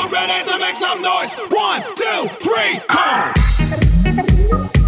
you're ready to make some noise. One, two, three, come.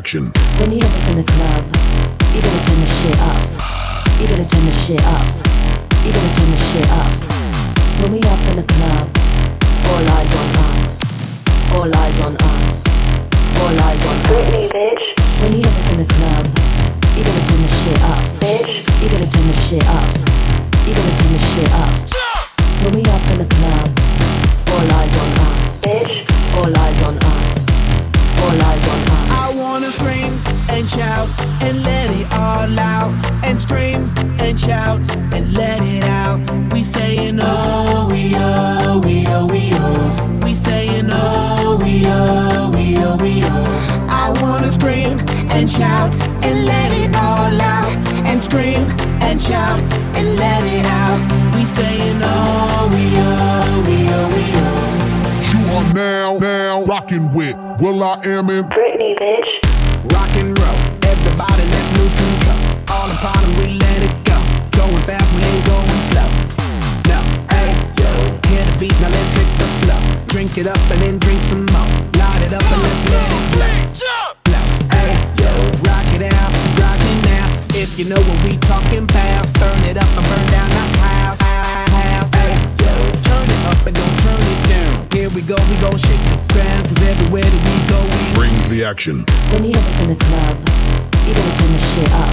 action. shout and let it all out and scream and shout and let it out. We saying oh we oh we oh we oh. You are now now rocking with will.i.am in Britney, bitch. Rock and roll, everybody, let's lose control. All the bottom, we let it go. Going fast, we ain't going slow. No, hey yo, hear the beat, now let's hit the flow. Drink it up and then. You know what we talking about. Burn it up and burn down the house. Hey, yo, turn it up and don't turn it down. Here we go, we gon' shake the ground. Cause everywhere that we go, we bring the action. When you have us in the club, you gotta turn the shit up.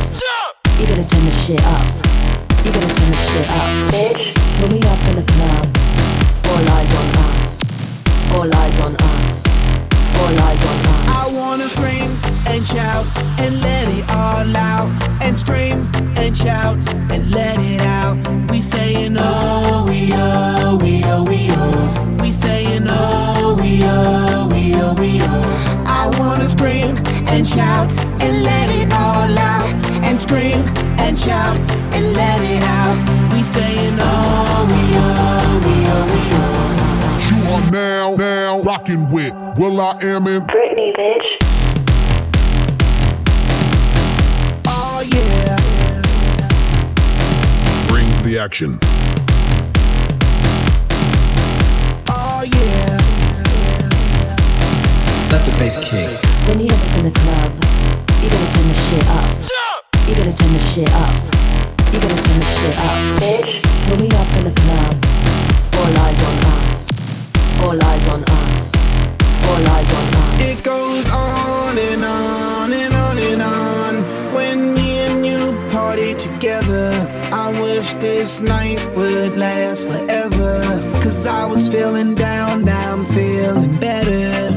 You gotta turn the shit up. You gotta turn the shit up. Bitch, when we up in the club, all eyes on us. All eyes on us. All eyes on us. I wanna scream and shout and let it all out. And scream and shout and let it out. We saying oh, we oh, we oh, we oh. We saying oh, we oh, we oh, we oh. I wanna scream and shout and let it all out. And scream and shout and let it out. We saying oh, we oh, we oh, we oh. You are now, now rocking with will.i.am in Britney, bitch. Oh yeah. Bring the action. Oh yeah. Let the bass kick. When you have us in the club, you gotta turn the shit up. You gotta turn the shit up. You gotta turn the shit up. Bitch. When we up in the club, this night would last forever. Cause I was feeling down, now I'm feeling better.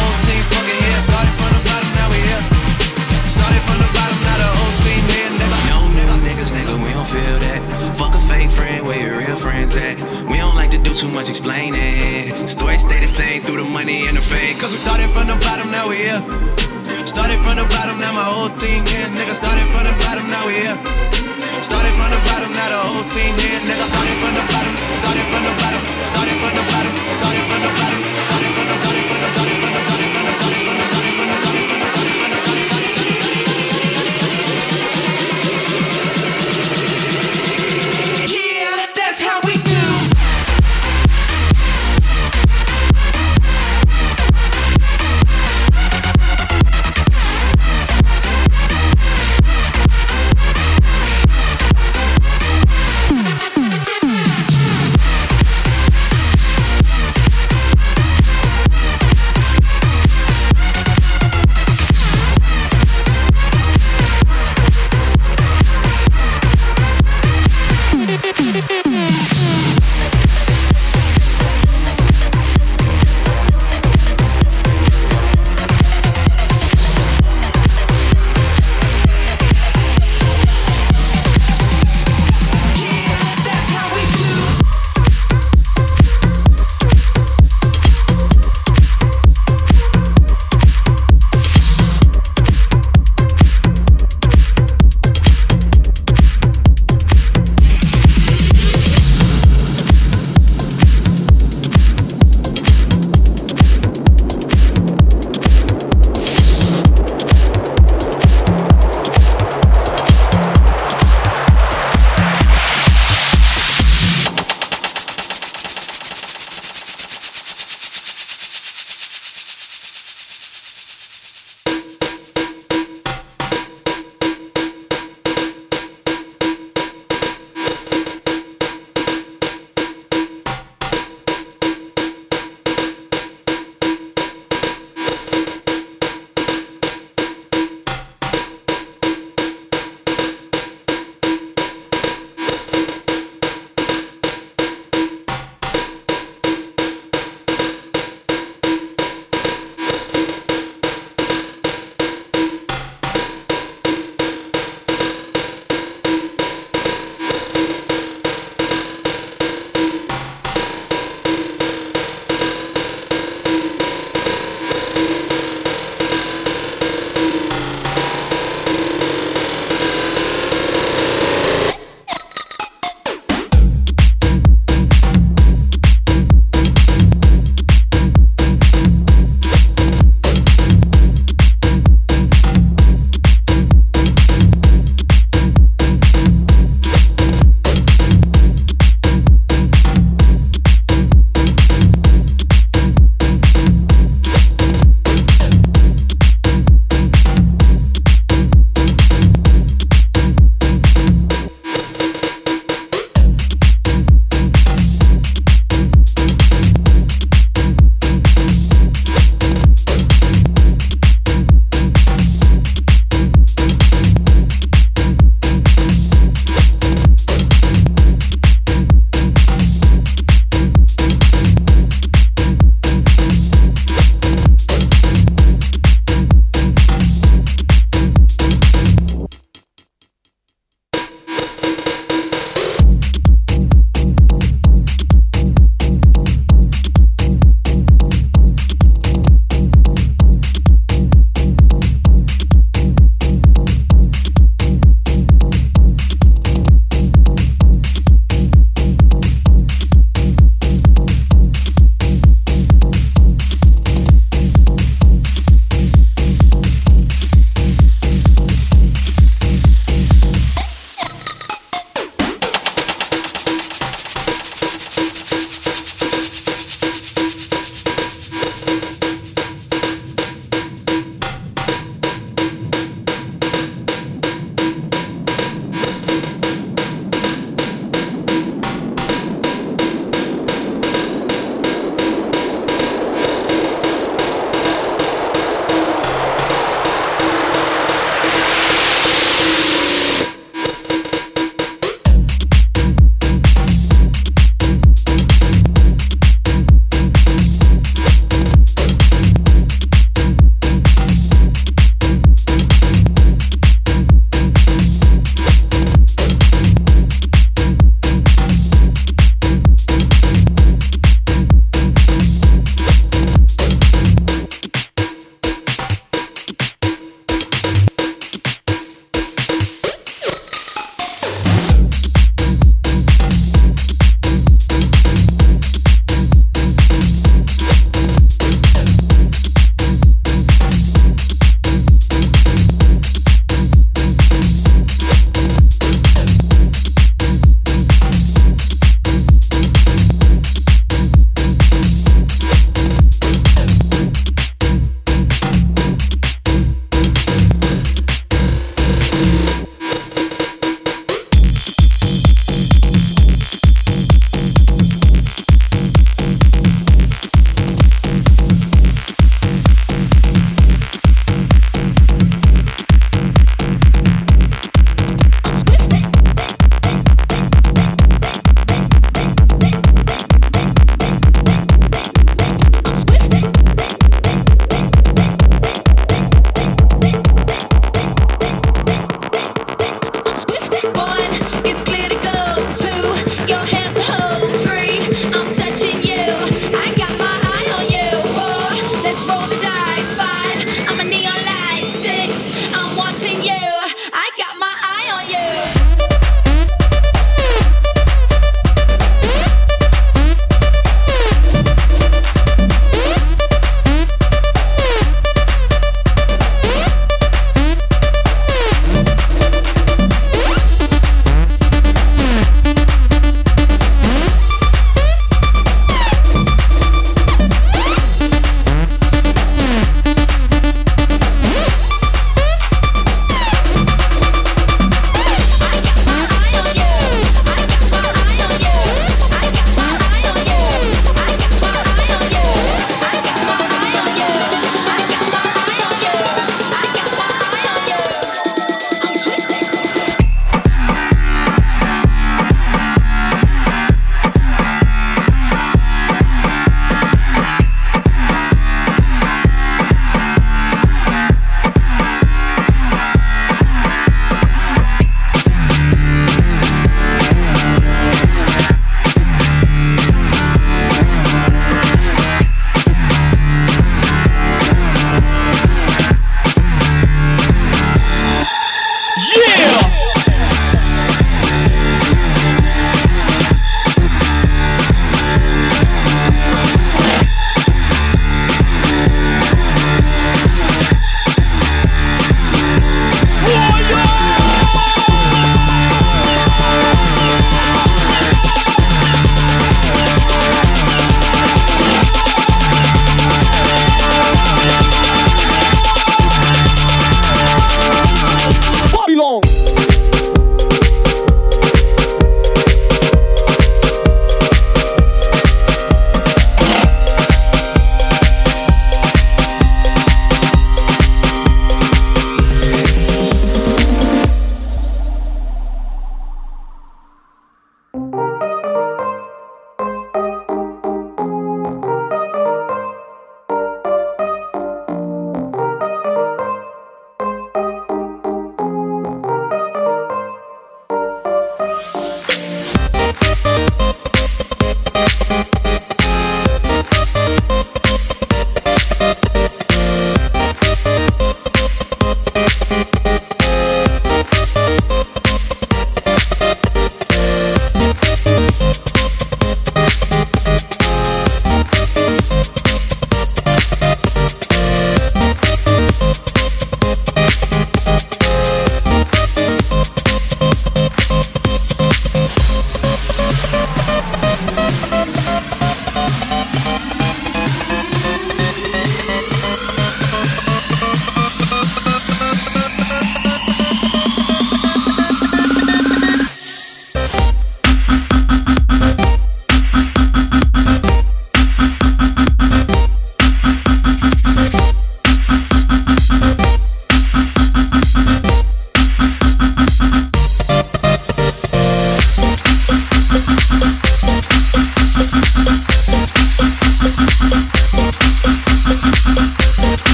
minds? We don't like to do too much explaining. Stories stay the same through the money and the fame. Cause we started from the bottom, now we here. Started from the bottom, now my whole team here. Nigga, started from the bottom, now we here. Started from the bottom, now the whole team here. Nigga, started from the bottom, started from the bottom, started from the bottom, started from the bottom, started from the bottom, started from the bottom.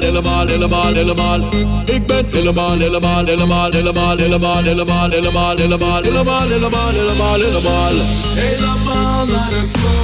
helemaal, helemaal, helemaal, helemaal. Ik ben helemaal, helemaal, helemaal, helemaal, helemaal, helemaal, helemaal, helemaal, helemaal, helemaal, helemaal, helemaal, helemaal. Helemaal naar het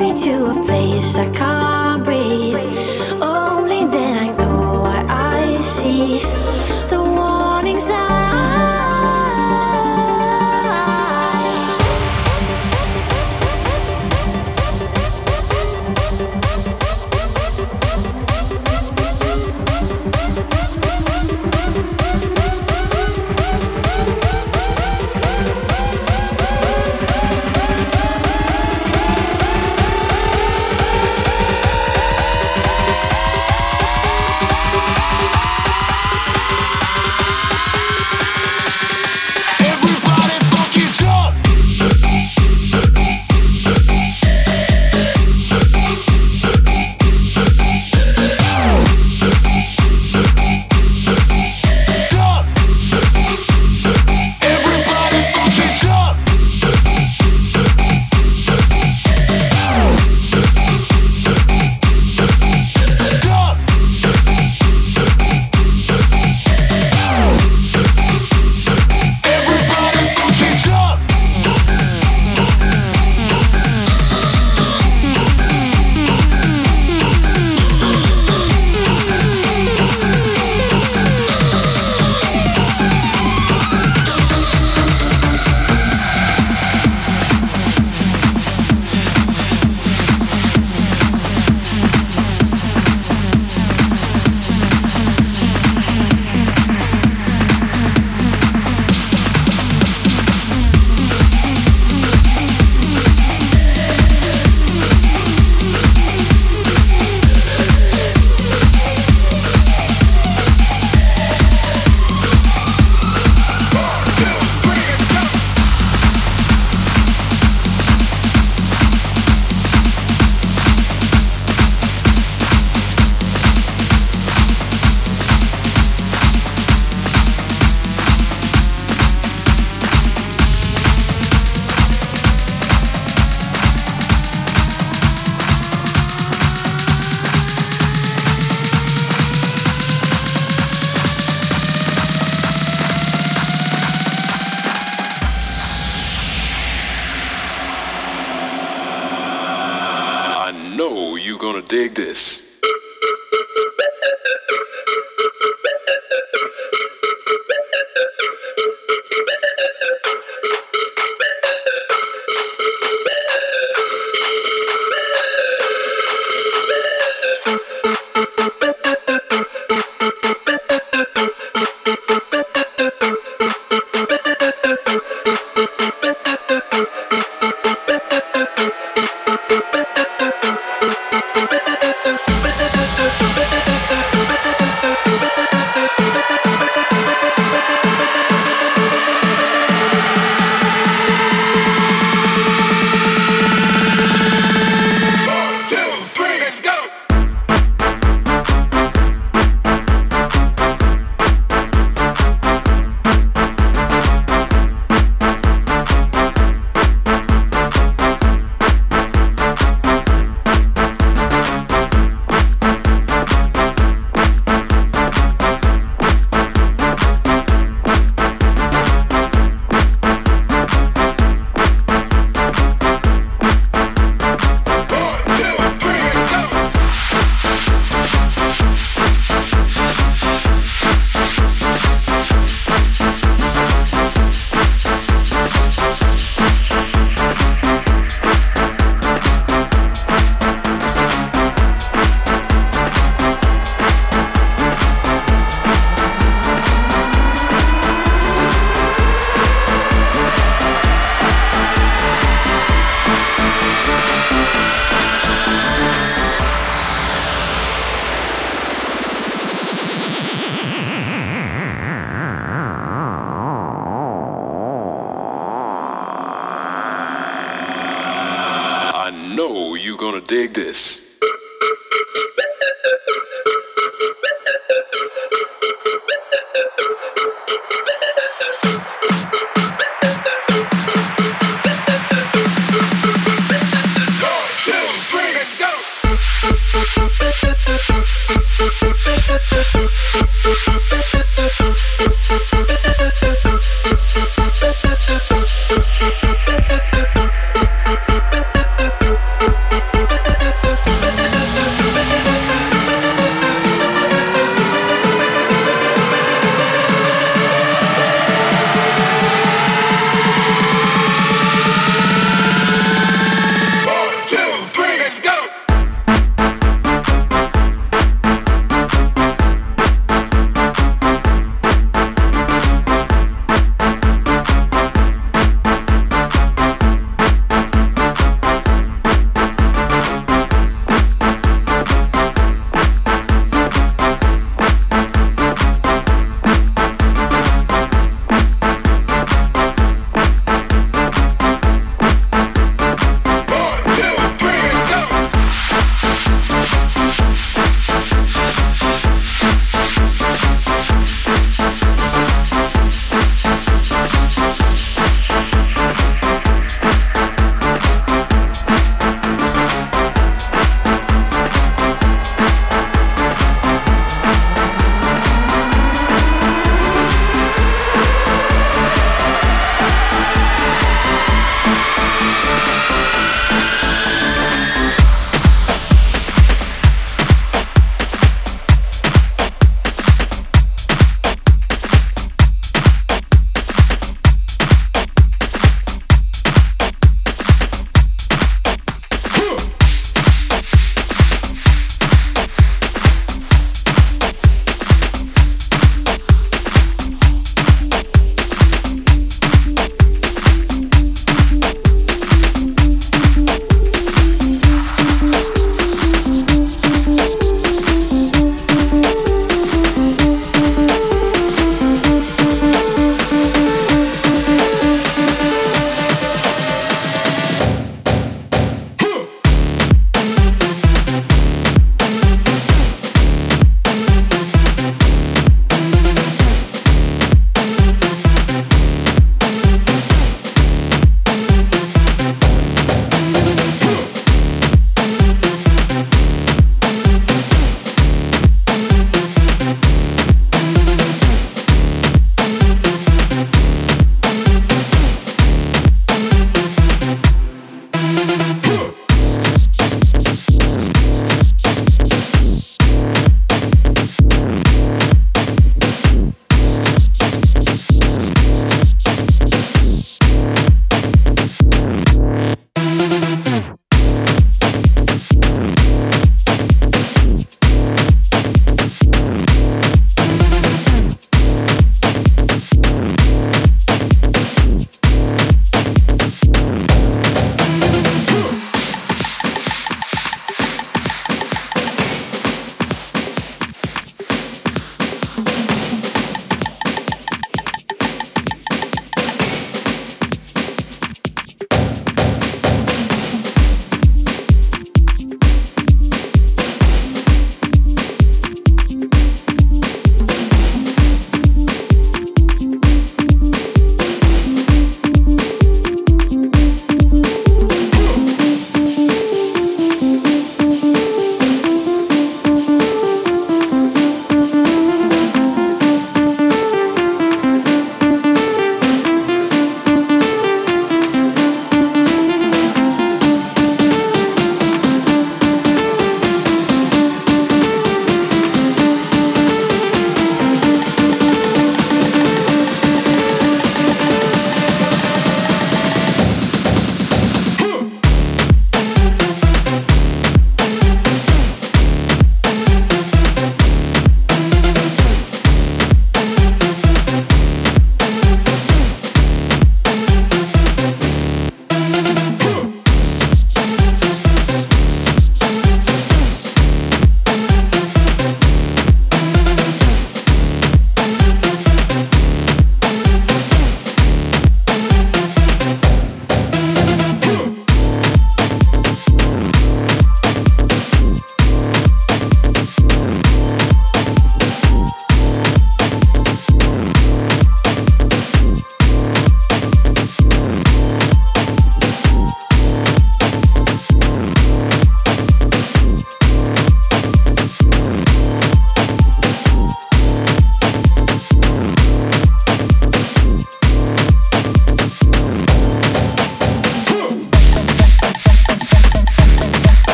me to a place I can't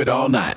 it all night.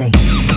Foxy.